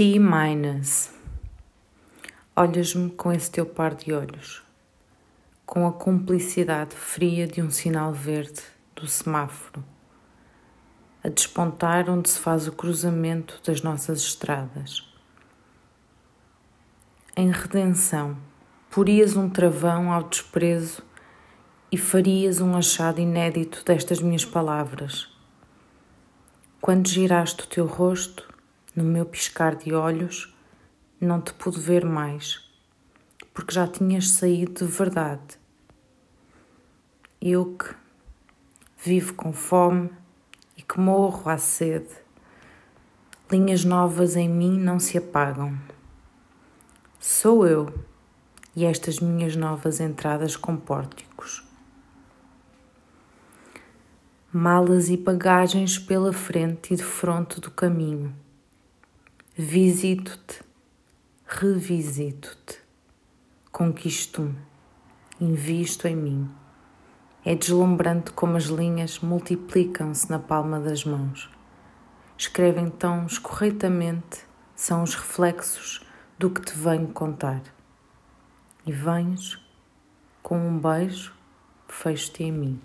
Minus. Olhas-me com esse teu par de olhos, com a cumplicidade fria de um sinal verde do semáforo, a despontar onde se faz o cruzamento das nossas estradas. Em redenção, porias um travão ao desprezo e farias um achado inédito destas minhas palavras. Quando giraste o teu rosto, no meu piscar de olhos, não te pude ver mais, porque já tinhas saído de verdade. Eu que vivo com fome e que morro à sede, linhas novas em mim não se apagam. Sou eu e estas minhas novas entradas com pórticos. Malas e bagagens pela frente e de fronte do caminho Visito-te, revisito-te, conquisto-me, invisto em mim. É deslumbrante como as linhas multiplicam-se na palma das mãos. Escrevem tão escorreitamente, são os reflexos do que te venho contar. E vens, com um beijo, fecho-te em mim.